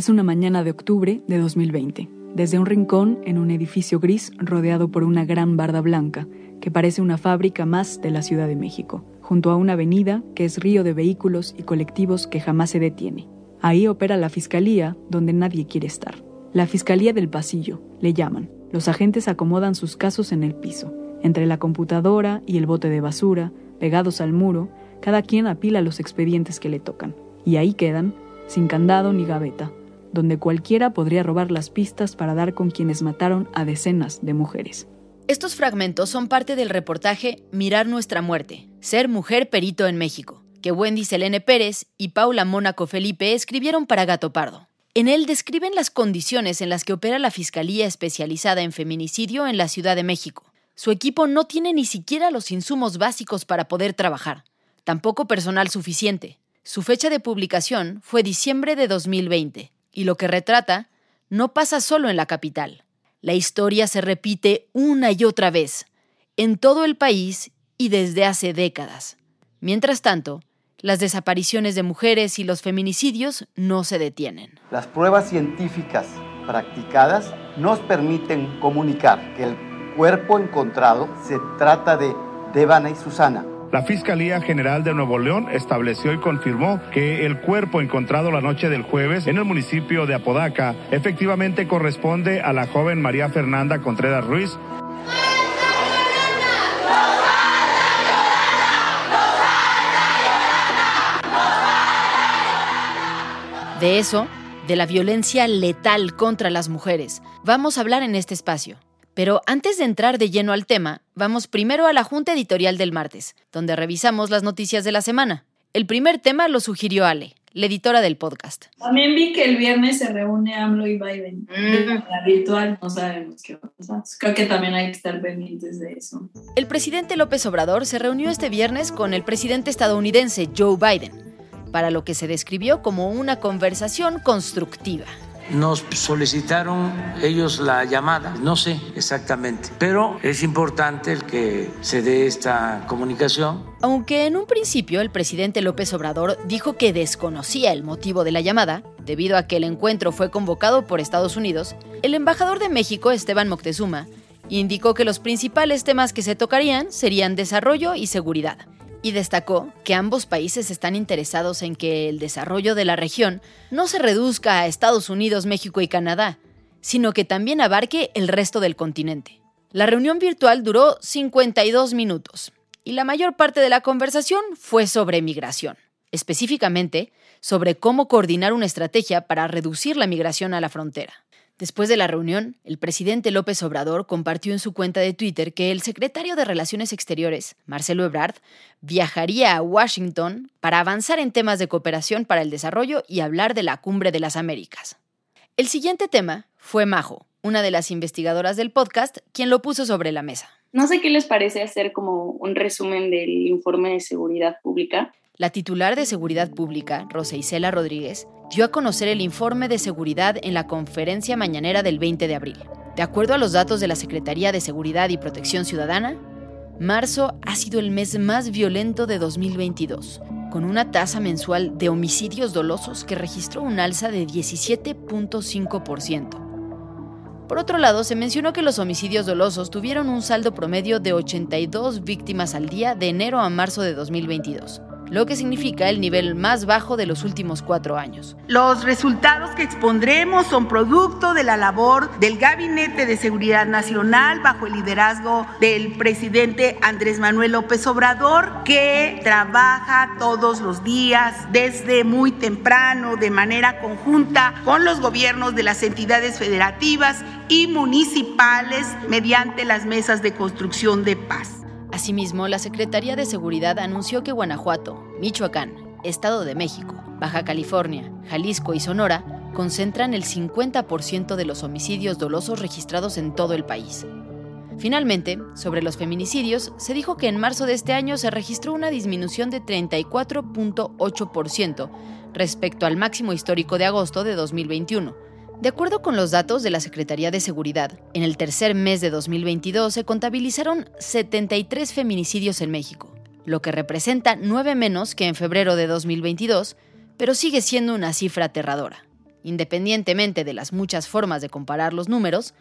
Es una mañana de octubre de 2020. Desde un rincón en un edificio gris rodeado por una gran barda blanca, que parece una fábrica más de la Ciudad de México, junto a una avenida que es río de vehículos y colectivos que jamás se detiene. Ahí opera la fiscalía, donde nadie quiere estar. La fiscalía del pasillo, le llaman. Los agentes acomodan sus casos en el piso, entre la computadora y el bote de basura, pegados al muro, cada quien apila los expedientes que le tocan. Y ahí quedan, sin candado ni gaveta, donde cualquiera podría robar las pistas para dar con quienes mataron a decenas de mujeres. Estos fragmentos son parte del reportaje Mirar nuestra muerte, ser mujer perito en México, que Wendy Selene Pérez y Paula Mónaco Felipe escribieron para Gato Pardo. En él describen las condiciones en las que opera la Fiscalía especializada en feminicidio en la Ciudad de México. Su equipo no tiene ni siquiera los insumos básicos para poder trabajar, tampoco personal suficiente. Su fecha de publicación fue diciembre de 2020 y lo que retrata no pasa solo en la capital. La historia se repite una y otra vez, en todo el país y desde hace décadas. Mientras tanto, las desapariciones de mujeres y los feminicidios no se detienen. Las pruebas científicas practicadas nos permiten comunicar que el cuerpo encontrado se trata de Devana y Susana, la Fiscalía General de Nuevo León estableció y confirmó que el cuerpo encontrado la noche del jueves en el municipio de Apodaca efectivamente corresponde a la joven María Fernanda Contreras Ruiz. De eso, de la violencia letal contra las mujeres, vamos a hablar en este espacio. Pero antes de entrar de lleno al tema, vamos primero a la junta editorial del martes, donde revisamos las noticias de la semana. El primer tema lo sugirió Ale, la editora del podcast. También vi que el viernes se reúne AMLO y Biden. Mm. La virtual, no sabemos qué va a pasar. Creo que también hay que estar pendientes de eso. El presidente López Obrador se reunió este viernes con el presidente estadounidense Joe Biden, para lo que se describió como una conversación constructiva. Nos solicitaron ellos la llamada, no sé exactamente, pero es importante el que se dé esta comunicación. Aunque en un principio el presidente López Obrador dijo que desconocía el motivo de la llamada, debido a que el encuentro fue convocado por Estados Unidos, el embajador de México, Esteban Moctezuma, indicó que los principales temas que se tocarían serían desarrollo y seguridad y destacó que ambos países están interesados en que el desarrollo de la región no se reduzca a Estados Unidos, México y Canadá, sino que también abarque el resto del continente. La reunión virtual duró 52 minutos y la mayor parte de la conversación fue sobre migración, específicamente sobre cómo coordinar una estrategia para reducir la migración a la frontera. Después de la reunión, el presidente López Obrador compartió en su cuenta de Twitter que el secretario de Relaciones Exteriores, Marcelo Ebrard, viajaría a Washington para avanzar en temas de cooperación para el desarrollo y hablar de la Cumbre de las Américas. El siguiente tema fue Majo, una de las investigadoras del podcast, quien lo puso sobre la mesa. No sé qué les parece hacer como un resumen del informe de seguridad pública. La titular de Seguridad Pública, Rosa Isela Rodríguez, dio a conocer el informe de seguridad en la conferencia mañanera del 20 de abril. De acuerdo a los datos de la Secretaría de Seguridad y Protección Ciudadana, marzo ha sido el mes más violento de 2022, con una tasa mensual de homicidios dolosos que registró un alza de 17.5%. Por otro lado, se mencionó que los homicidios dolosos tuvieron un saldo promedio de 82 víctimas al día de enero a marzo de 2022 lo que significa el nivel más bajo de los últimos cuatro años. Los resultados que expondremos son producto de la labor del Gabinete de Seguridad Nacional bajo el liderazgo del presidente Andrés Manuel López Obrador, que trabaja todos los días desde muy temprano de manera conjunta con los gobiernos de las entidades federativas y municipales mediante las mesas de construcción de paz. Asimismo, la Secretaría de Seguridad anunció que Guanajuato, Michoacán, Estado de México, Baja California, Jalisco y Sonora concentran el 50% de los homicidios dolosos registrados en todo el país. Finalmente, sobre los feminicidios, se dijo que en marzo de este año se registró una disminución de 34.8% respecto al máximo histórico de agosto de 2021 de acuerdo con los datos de la Secretaría de Seguridad, en el tercer mes de 2022 se contabilizaron 73 feminicidios en México, lo que representa nueve menos que en febrero de 2022, pero sigue siendo una cifra aterradora. Independientemente de las muchas formas de comparar los números,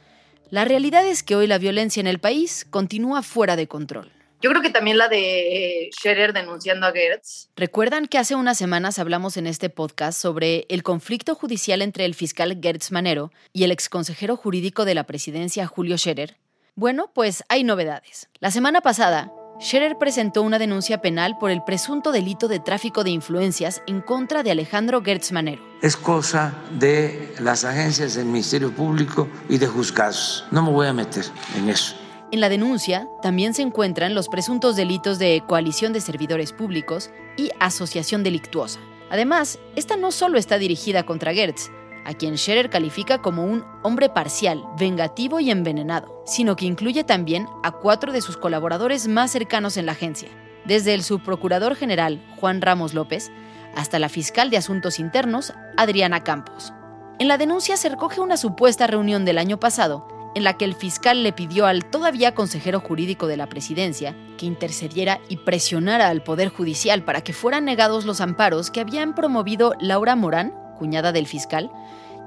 la realidad es que hoy la violencia en el país continúa fuera de control. Yo creo que también la de eh, Scherer denunciando a Gertz. ¿Recuerdan que hace unas semanas hablamos en este podcast sobre el conflicto judicial entre el fiscal Gertz Manero y el exconsejero jurídico de la presidencia Julio Scherer? Bueno, pues hay novedades. La semana pasada, Scherer presentó una denuncia penal por el presunto delito de tráfico de influencias en contra de Alejandro Gertz Manero. Es cosa de las agencias del Ministerio Público y de juzgados. No me voy a meter en eso. En la denuncia también se encuentran los presuntos delitos de coalición de servidores públicos y asociación delictuosa. Además, esta no solo está dirigida contra Gertz, a quien Scherer califica como un hombre parcial, vengativo y envenenado, sino que incluye también a cuatro de sus colaboradores más cercanos en la agencia, desde el subprocurador general Juan Ramos López hasta la fiscal de Asuntos Internos Adriana Campos. En la denuncia se recoge una supuesta reunión del año pasado en la que el fiscal le pidió al todavía consejero jurídico de la presidencia que intercediera y presionara al Poder Judicial para que fueran negados los amparos que habían promovido Laura Morán, cuñada del fiscal,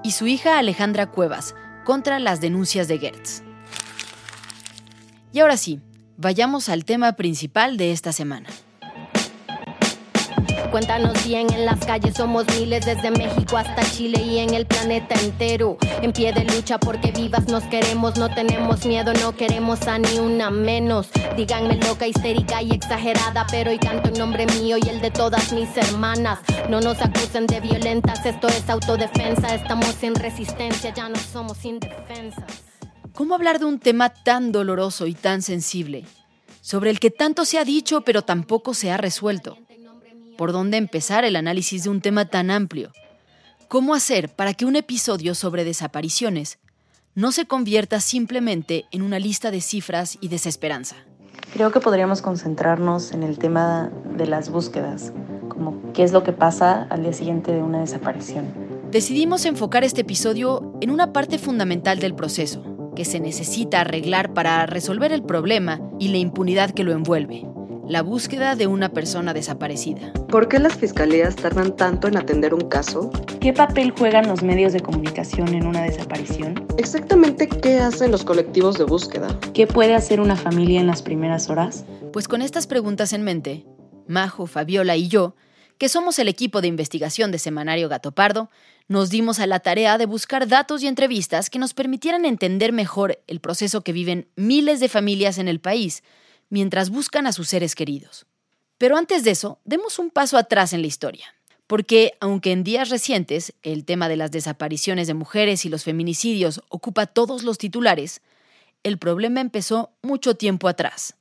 y su hija Alejandra Cuevas contra las denuncias de Gertz. Y ahora sí, vayamos al tema principal de esta semana. Cuéntanos bien, en las calles somos miles desde México hasta Chile y en el planeta entero. En pie de lucha porque vivas nos queremos, no tenemos miedo, no queremos a ni una menos. Díganme loca, histérica y exagerada, pero hoy canto en nombre mío y el de todas mis hermanas. No nos acusen de violentas, esto es autodefensa, estamos sin resistencia, ya no somos indefensas. ¿Cómo hablar de un tema tan doloroso y tan sensible? Sobre el que tanto se ha dicho pero tampoco se ha resuelto por dónde empezar el análisis de un tema tan amplio. ¿Cómo hacer para que un episodio sobre desapariciones no se convierta simplemente en una lista de cifras y desesperanza? Creo que podríamos concentrarnos en el tema de las búsquedas, como qué es lo que pasa al día siguiente de una desaparición. Decidimos enfocar este episodio en una parte fundamental del proceso, que se necesita arreglar para resolver el problema y la impunidad que lo envuelve la búsqueda de una persona desaparecida. ¿Por qué las fiscalías tardan tanto en atender un caso? ¿Qué papel juegan los medios de comunicación en una desaparición? Exactamente qué hacen los colectivos de búsqueda. ¿Qué puede hacer una familia en las primeras horas? Pues con estas preguntas en mente, Majo, Fabiola y yo, que somos el equipo de investigación de Semanario Gato Pardo, nos dimos a la tarea de buscar datos y entrevistas que nos permitieran entender mejor el proceso que viven miles de familias en el país mientras buscan a sus seres queridos. Pero antes de eso, demos un paso atrás en la historia. Porque, aunque en días recientes el tema de las desapariciones de mujeres y los feminicidios ocupa todos los titulares, el problema empezó mucho tiempo atrás,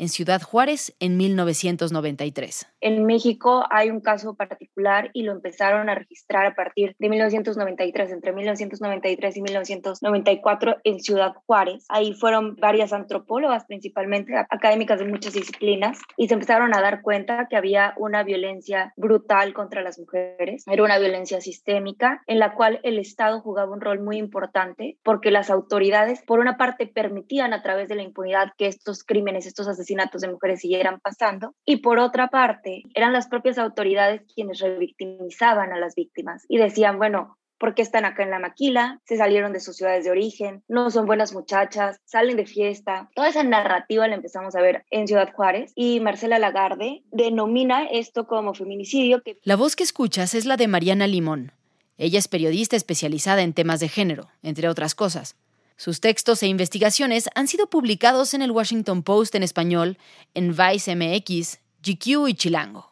en Ciudad Juárez en 1993. En México hay un caso particular y lo empezaron a registrar a partir de 1993, entre 1993 y 1994 en Ciudad Juárez. Ahí fueron varias antropólogas, principalmente académicas de muchas disciplinas, y se empezaron a dar cuenta que había una violencia brutal contra las mujeres. Era una violencia sistémica en la cual el Estado jugaba un rol muy importante porque las autoridades, por una parte, permitían a través de la impunidad que estos crímenes, estos asesinatos, asesinatos de mujeres siguieran pasando. Y por otra parte, eran las propias autoridades quienes revictimizaban a las víctimas y decían, bueno, ¿por qué están acá en la maquila? Se salieron de sus ciudades de origen, no son buenas muchachas, salen de fiesta. Toda esa narrativa la empezamos a ver en Ciudad Juárez y Marcela Lagarde denomina esto como feminicidio. La voz que escuchas es la de Mariana Limón. Ella es periodista especializada en temas de género, entre otras cosas. Sus textos e investigaciones han sido publicados en el Washington Post en español, en Vice MX, GQ y Chilango.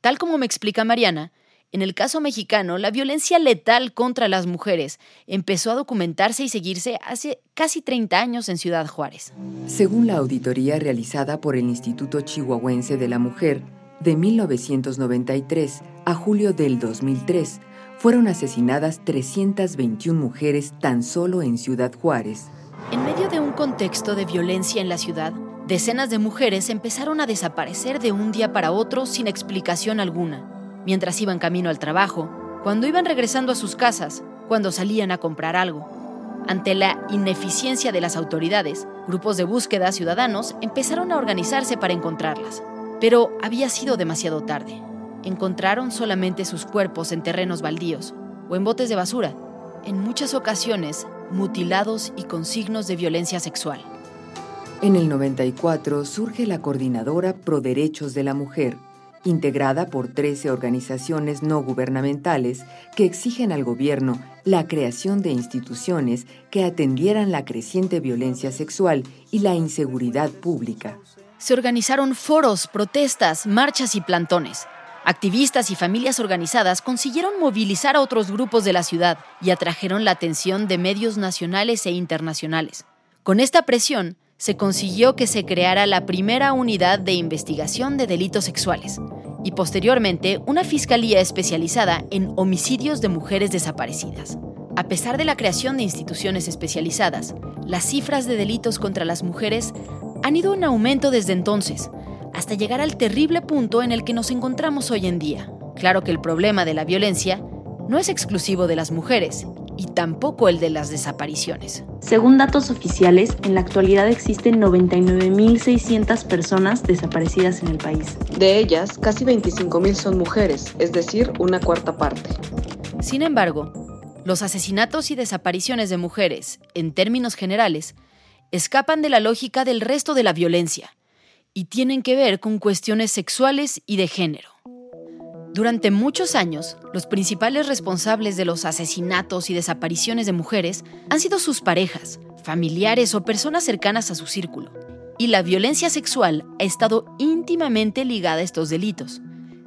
Tal como me explica Mariana, en el caso mexicano, la violencia letal contra las mujeres empezó a documentarse y seguirse hace casi 30 años en Ciudad Juárez. Según la auditoría realizada por el Instituto Chihuahuense de la Mujer, de 1993 a julio del 2003, fueron asesinadas 321 mujeres tan solo en Ciudad Juárez. En medio de un contexto de violencia en la ciudad, decenas de mujeres empezaron a desaparecer de un día para otro sin explicación alguna, mientras iban camino al trabajo, cuando iban regresando a sus casas, cuando salían a comprar algo. Ante la ineficiencia de las autoridades, grupos de búsqueda ciudadanos empezaron a organizarse para encontrarlas, pero había sido demasiado tarde encontraron solamente sus cuerpos en terrenos baldíos o en botes de basura, en muchas ocasiones mutilados y con signos de violencia sexual. En el 94 surge la Coordinadora Pro Derechos de la Mujer, integrada por 13 organizaciones no gubernamentales que exigen al gobierno la creación de instituciones que atendieran la creciente violencia sexual y la inseguridad pública. Se organizaron foros, protestas, marchas y plantones Activistas y familias organizadas consiguieron movilizar a otros grupos de la ciudad y atrajeron la atención de medios nacionales e internacionales. Con esta presión, se consiguió que se creara la primera unidad de investigación de delitos sexuales y posteriormente una fiscalía especializada en homicidios de mujeres desaparecidas. A pesar de la creación de instituciones especializadas, las cifras de delitos contra las mujeres han ido en aumento desde entonces, hasta llegar al terrible punto en el que nos encontramos hoy en día. Claro que el problema de la violencia no es exclusivo de las mujeres y tampoco el de las desapariciones. Según datos oficiales, en la actualidad existen 99.600 personas desaparecidas en el país. De ellas, casi 25.000 son mujeres, es decir, una cuarta parte. Sin embargo, los asesinatos y desapariciones de mujeres, en términos generales, escapan de la lógica del resto de la violencia y tienen que ver con cuestiones sexuales y de género. Durante muchos años, los principales responsables de los asesinatos y desapariciones de mujeres han sido sus parejas, familiares o personas cercanas a su círculo. Y la violencia sexual ha estado íntimamente ligada a estos delitos.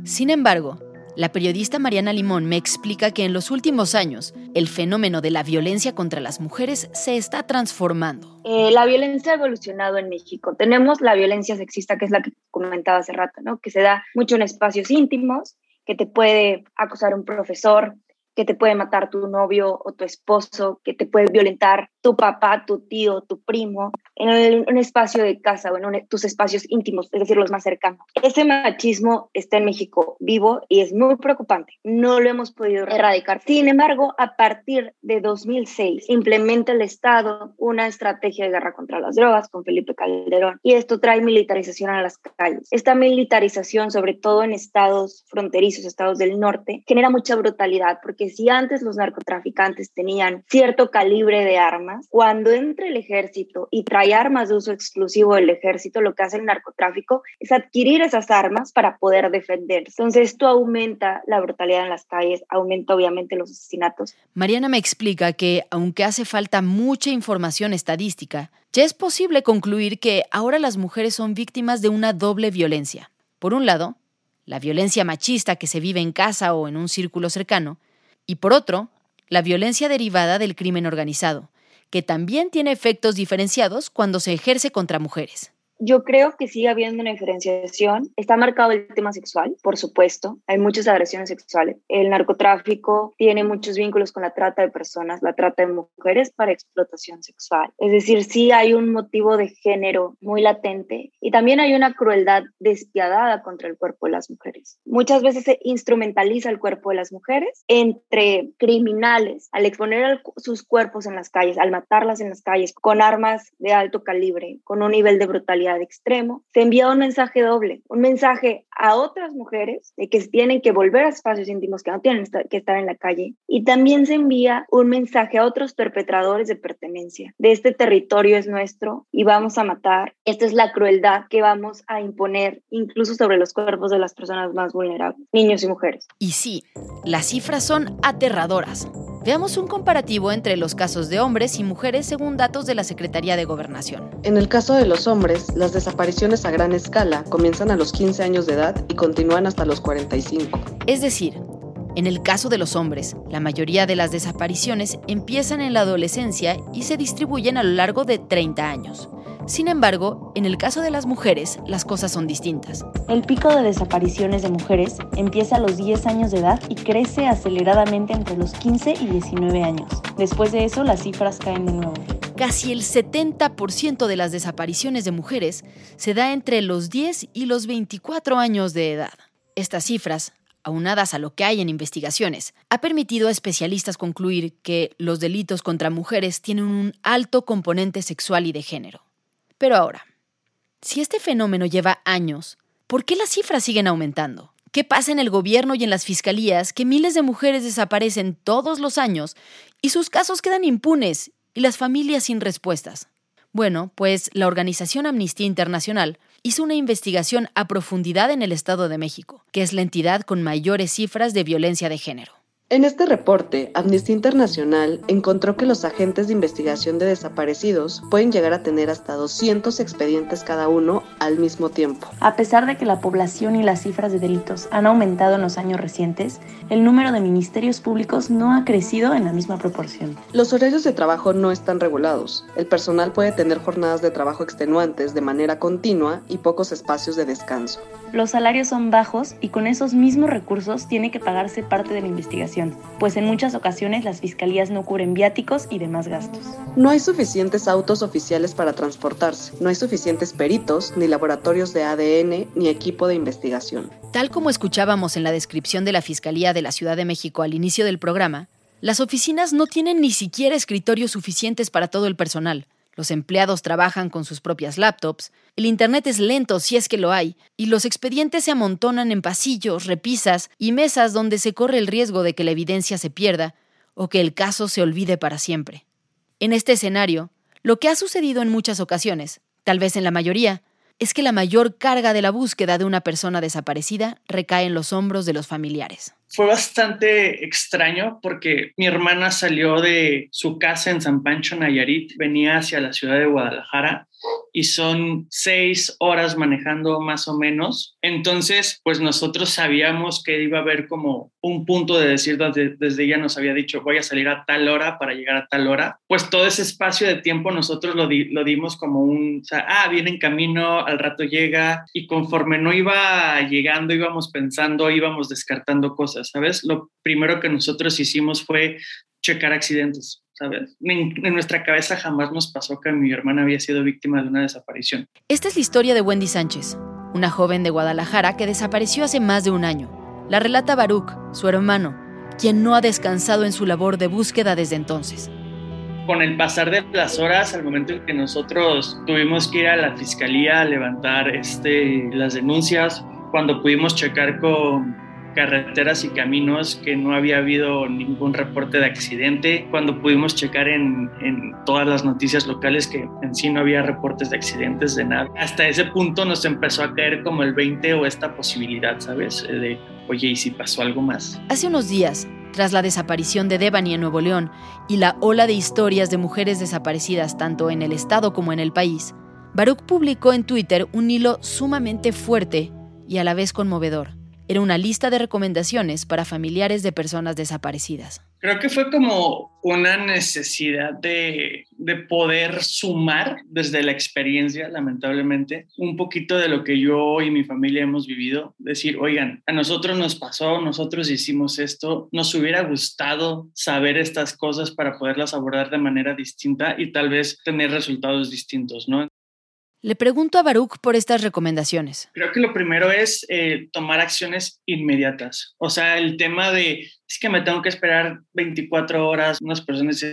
Sin embargo, la periodista Mariana Limón me explica que en los últimos años el fenómeno de la violencia contra las mujeres se está transformando. Eh, la violencia ha evolucionado en México. Tenemos la violencia sexista, que es la que comentaba hace rato, ¿no? que se da mucho en espacios íntimos, que te puede acusar un profesor, que te puede matar tu novio o tu esposo, que te puede violentar tu papá, tu tío, tu primo, en un espacio de casa o en tus espacios íntimos, es decir, los más cercanos. Ese machismo está en México vivo y es muy preocupante. No lo hemos podido erradicar. Sin embargo, a partir de 2006 implementa el Estado una estrategia de guerra contra las drogas con Felipe Calderón y esto trae militarización a las calles. Esta militarización, sobre todo en estados fronterizos, estados del norte, genera mucha brutalidad porque si antes los narcotraficantes tenían cierto calibre de armas, cuando entra el ejército y trae armas de uso exclusivo del ejército, lo que hace el narcotráfico es adquirir esas armas para poder defenderse. Entonces esto aumenta la brutalidad en las calles, aumenta obviamente los asesinatos. Mariana me explica que aunque hace falta mucha información estadística, ya es posible concluir que ahora las mujeres son víctimas de una doble violencia. Por un lado, la violencia machista que se vive en casa o en un círculo cercano, y por otro, la violencia derivada del crimen organizado, que también tiene efectos diferenciados cuando se ejerce contra mujeres. Yo creo que sigue habiendo una diferenciación. Está marcado el tema sexual, por supuesto. Hay muchas agresiones sexuales. El narcotráfico tiene muchos vínculos con la trata de personas, la trata de mujeres para explotación sexual. Es decir, sí hay un motivo de género muy latente y también hay una crueldad despiadada contra el cuerpo de las mujeres. Muchas veces se instrumentaliza el cuerpo de las mujeres entre criminales al exponer sus cuerpos en las calles, al matarlas en las calles con armas de alto calibre, con un nivel de brutalidad extremo, se envía un mensaje doble, un mensaje a otras mujeres de que tienen que volver a espacios íntimos, que no tienen que estar en la calle, y también se envía un mensaje a otros perpetradores de pertenencia, de este territorio es nuestro y vamos a matar, esta es la crueldad que vamos a imponer incluso sobre los cuerpos de las personas más vulnerables, niños y mujeres. Y sí, las cifras son aterradoras. Veamos un comparativo entre los casos de hombres y mujeres según datos de la Secretaría de Gobernación. En el caso de los hombres, las desapariciones a gran escala comienzan a los 15 años de edad y continúan hasta los 45. Es decir, en el caso de los hombres, la mayoría de las desapariciones empiezan en la adolescencia y se distribuyen a lo largo de 30 años. Sin embargo, en el caso de las mujeres, las cosas son distintas. El pico de desapariciones de mujeres empieza a los 10 años de edad y crece aceleradamente entre los 15 y 19 años. Después de eso, las cifras caen de nuevo. Casi el 70% de las desapariciones de mujeres se da entre los 10 y los 24 años de edad. Estas cifras aunadas a lo que hay en investigaciones, ha permitido a especialistas concluir que los delitos contra mujeres tienen un alto componente sexual y de género. Pero ahora, si este fenómeno lleva años, ¿por qué las cifras siguen aumentando? ¿Qué pasa en el gobierno y en las fiscalías que miles de mujeres desaparecen todos los años y sus casos quedan impunes y las familias sin respuestas? Bueno, pues la organización Amnistía Internacional hizo una investigación a profundidad en el Estado de México, que es la entidad con mayores cifras de violencia de género. En este reporte, Amnistía Internacional encontró que los agentes de investigación de desaparecidos pueden llegar a tener hasta 200 expedientes cada uno al mismo tiempo. A pesar de que la población y las cifras de delitos han aumentado en los años recientes, el número de ministerios públicos no ha crecido en la misma proporción. Los horarios de trabajo no están regulados. El personal puede tener jornadas de trabajo extenuantes de manera continua y pocos espacios de descanso. Los salarios son bajos y con esos mismos recursos tiene que pagarse parte de la investigación pues en muchas ocasiones las fiscalías no cubren viáticos y demás gastos. No hay suficientes autos oficiales para transportarse, no hay suficientes peritos, ni laboratorios de ADN, ni equipo de investigación. Tal como escuchábamos en la descripción de la Fiscalía de la Ciudad de México al inicio del programa, las oficinas no tienen ni siquiera escritorios suficientes para todo el personal. Los empleados trabajan con sus propias laptops, el Internet es lento si es que lo hay, y los expedientes se amontonan en pasillos, repisas y mesas donde se corre el riesgo de que la evidencia se pierda o que el caso se olvide para siempre. En este escenario, lo que ha sucedido en muchas ocasiones, tal vez en la mayoría, es que la mayor carga de la búsqueda de una persona desaparecida recae en los hombros de los familiares fue bastante extraño porque mi hermana salió de su casa en San Pancho, Nayarit, venía hacia la ciudad de Guadalajara y son seis horas manejando más o menos. Entonces, pues nosotros sabíamos que iba a haber como un punto de decir desde, desde ella nos había dicho voy a salir a tal hora para llegar a tal hora. Pues todo ese espacio de tiempo nosotros lo, lo dimos como un, ah, viene en camino, al rato llega y conforme no iba llegando íbamos pensando, íbamos descartando cosas. ¿Sabes? Lo primero que nosotros hicimos fue checar accidentes, ¿sabes? En, en, nuestra cabeza jamás nos pasó que mi hermana había sido víctima de una desaparición. Esta es la historia de Wendy Sánchez, una joven de Guadalajara que desapareció hace más de un año. La relata Baruch, su hermano, quien no ha descansado en su labor de búsqueda desde entonces. Con el pasar de las horas, al momento en que nosotros tuvimos que ir a la fiscalía a levantar este, las denuncias, cuando pudimos checar con carreteras y caminos que no había habido ningún reporte de accidente. Cuando pudimos checar en, todas las noticias locales que en sí no había reportes de accidentes de nada. Hasta ese punto nos empezó a caer como el 20 o esta posibilidad, ¿sabes? De, oye, ¿y si pasó algo más? Hace unos días, tras la desaparición de Devani en Nuevo León y la ola de historias de mujeres desaparecidas tanto en el estado como en el país, Baruch publicó en Twitter un hilo sumamente fuerte y a la vez conmovedor era una lista de recomendaciones para familiares de personas desaparecidas. Creo que fue como una necesidad de, de, poder sumar desde la experiencia, lamentablemente, un poquito de lo que yo y mi familia hemos vivido. Decir, oigan, a nosotros nos pasó, nosotros hicimos esto, nos hubiera gustado saber estas cosas para poderlas abordar de manera distinta y tal vez tener resultados distintos, ¿no? Le pregunto a Baruch por estas recomendaciones. Creo que lo primero es eh, tomar acciones inmediatas. O sea, el tema de es que me tengo que esperar 24 horas, unas personas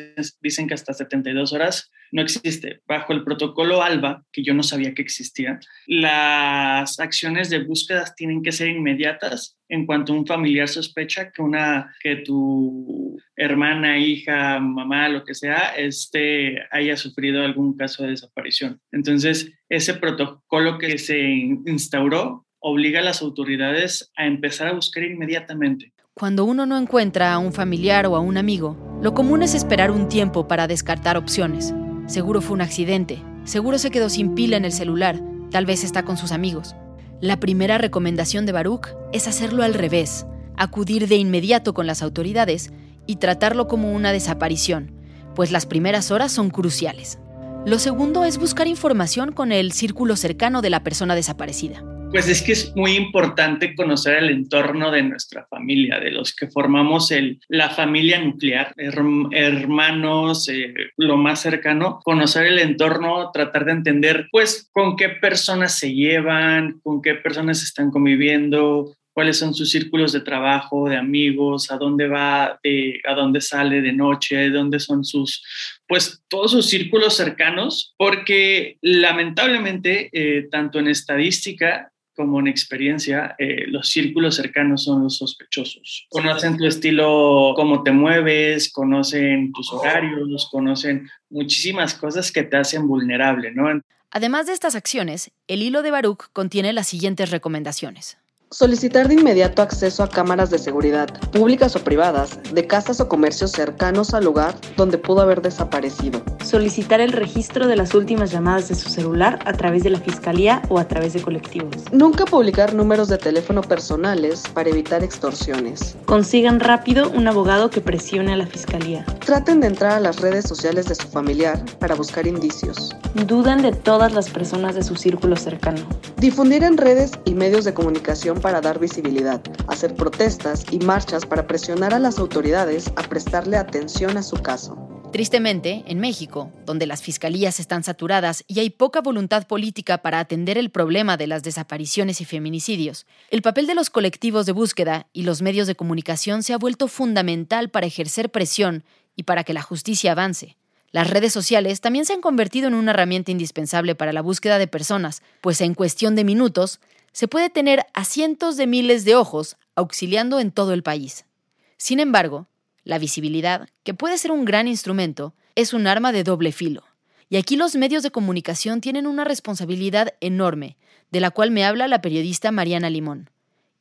dicen que hasta 72 horas, no existe. Bajo el protocolo ALBA, que yo no sabía que existía, las acciones de búsqueda tienen que ser inmediatas en cuanto un familiar sospecha que, una, que tu hermana, hija, mamá, lo que sea, este, haya sufrido algún caso de desaparición. Entonces, ese protocolo que se instauró obliga a las autoridades a empezar a buscar inmediatamente. Cuando uno no encuentra a un familiar o a un amigo, lo común es esperar un tiempo para descartar opciones. Seguro fue un accidente, seguro se quedó sin pila en el celular, tal vez está con sus amigos. La primera recomendación de Baruch es hacerlo al revés, acudir de inmediato con las autoridades y tratarlo como una desaparición, pues las primeras horas son cruciales. Lo segundo es buscar información con el círculo cercano de la persona desaparecida. Pues es que es muy importante conocer el entorno de nuestra familia, de los que formamos el, la familia nuclear, hermanos, eh, lo más cercano, conocer el entorno, tratar de entender pues con qué personas se llevan, con qué personas están conviviendo, cuáles son sus círculos de trabajo, de amigos, a dónde va, a dónde sale de noche, dónde son sus, pues todos sus círculos cercanos, porque lamentablemente, eh, tanto en estadística como en experiencia, eh, los círculos cercanos son los sospechosos. Conocen tu estilo, cómo te mueves, conocen tus horarios, conocen muchísimas cosas que te hacen vulnerable, ¿no? Además de estas acciones, el hilo de Baruch contiene las siguientes recomendaciones. Solicitar de inmediato acceso a cámaras de seguridad, públicas o privadas, de casas o comercios cercanos al lugar donde pudo haber desaparecido. Solicitar el registro de las últimas llamadas de su celular a través de la fiscalía o a través de colectivos. Nunca publicar números de teléfono personales para evitar extorsiones. Consigan rápido un abogado que presione a la fiscalía. Traten de entrar a las redes sociales de su familiar para buscar indicios. Duden de todas las personas de su círculo cercano. Difundir en redes y medios de comunicación para dar visibilidad, hacer protestas y marchas para presionar a las autoridades a prestarle atención a su caso. Tristemente, en México, donde las fiscalías están saturadas y hay poca voluntad política para atender el problema de las desapariciones y feminicidios, el papel de los colectivos de búsqueda y los medios de comunicación se ha vuelto fundamental para ejercer presión y para que la justicia avance. Las redes sociales también se han convertido en una herramienta indispensable para la búsqueda de personas, pues en cuestión de minutos se puede tener a cientos de miles de ojos auxiliando en todo el país. Sin embargo, la visibilidad, que puede ser un gran instrumento, es un arma de doble filo. Y aquí los medios de comunicación tienen una responsabilidad enorme, de la cual me habla la periodista Mariana Limón,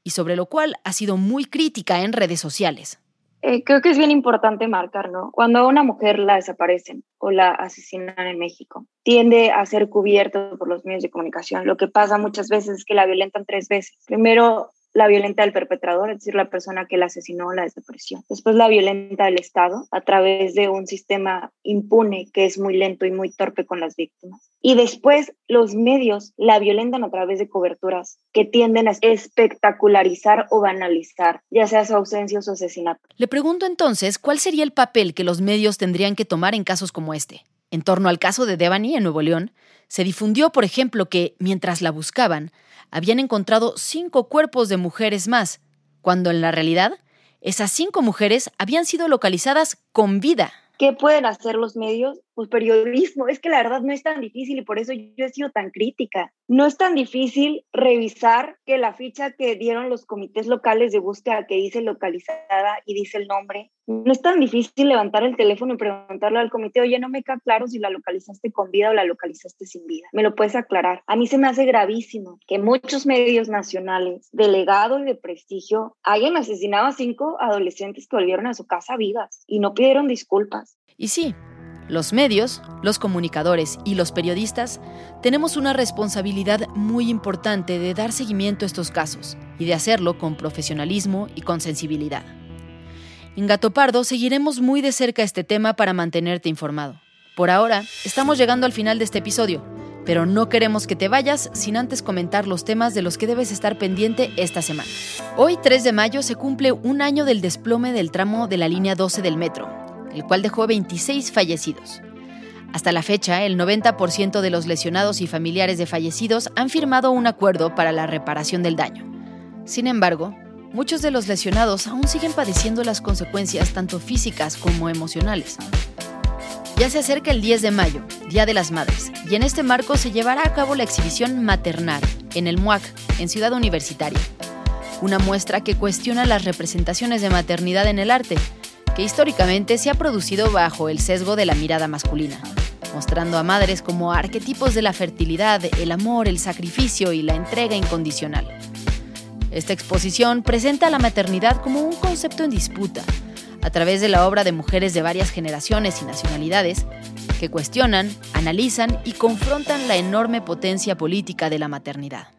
y sobre lo cual ha sido muy crítica en redes sociales. Eh, creo que es bien importante marcar, ¿no? Cuando a una mujer la desaparecen o la asesinan en México, tiende a ser cubierto por los medios de comunicación. Lo que pasa muchas veces es que la violentan tres veces. Primero la violenta del perpetrador, es decir, la persona que la asesinó o la desapareció. Después la violenta del Estado a través de un sistema impune que es muy lento y muy torpe con las víctimas. Y después los medios la violentan a través de coberturas que tienden a espectacularizar o banalizar, ya sea su ausencia o su asesinato. Le pregunto entonces, ¿cuál sería el papel que los medios tendrían que tomar en casos como este? En torno al caso de Devani en Nuevo León, se difundió, por ejemplo, que mientras la buscaban, habían encontrado cinco cuerpos de mujeres más, cuando en la realidad esas cinco mujeres habían sido localizadas con vida. ¿Qué pueden hacer los medios? Pues periodismo. Es que la verdad no es tan difícil y por eso yo he sido tan crítica. No es tan difícil revisar que la ficha que dieron los comités locales de búsqueda que dice localizada y dice el nombre. No es tan difícil levantar el teléfono y preguntarle al comité, oye, no me queda claro si la localizaste con vida o la localizaste sin vida. ¿Me lo puedes aclarar? A mí se me hace gravísimo que muchos medios nacionales, delegados de prestigio, hayan asesinado a cinco adolescentes que volvieron a su casa vivas y no pidieron disculpas. Y sí, los medios, los comunicadores y los periodistas tenemos una responsabilidad muy importante de dar seguimiento a estos casos y de hacerlo con profesionalismo y con sensibilidad. En Gato Pardo seguiremos muy de cerca este tema para mantenerte informado. Por ahora, estamos llegando al final de este episodio, pero no queremos que te vayas sin antes comentar los temas de los que debes estar pendiente esta semana. Hoy, 3 de mayo, se cumple un año del desplome del tramo de la línea 12 del metro, el cual dejó 26 fallecidos. Hasta la fecha, el 90% de los lesionados y familiares de fallecidos han firmado un acuerdo para la reparación del daño. Sin embargo, muchos de los lesionados aún siguen padeciendo las consecuencias tanto físicas como emocionales. Ya se acerca el 10 de mayo, Día de las Madres, y en este marco se llevará a cabo la exhibición Maternal en el MUAC, en Ciudad Universitaria. Una muestra que cuestiona las representaciones de maternidad en el arte, que históricamente se ha producido bajo el sesgo de la mirada masculina, mostrando a madres como arquetipos de la fertilidad, el amor, el sacrificio y la entrega incondicional. Esta exposición presenta a la maternidad como un concepto en disputa, a través de la obra de mujeres de varias generaciones y nacionalidades que cuestionan, analizan y confrontan la enorme potencia política de la maternidad.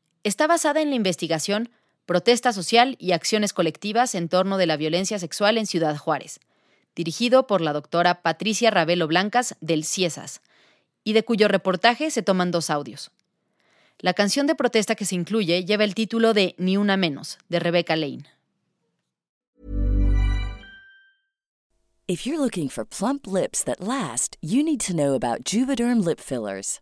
está basada en la investigación Protesta Social y Acciones Colectivas en torno de la violencia sexual en Ciudad Juárez, dirigido por la doctora Patricia Ravelo Blancas del CIESAS, y de cuyo reportaje se toman dos audios. La canción de protesta que se incluye lleva el título de Ni una menos, de Rebecca Lane. If you're looking for plump lips that last, you need to know about Juvederm lip fillers.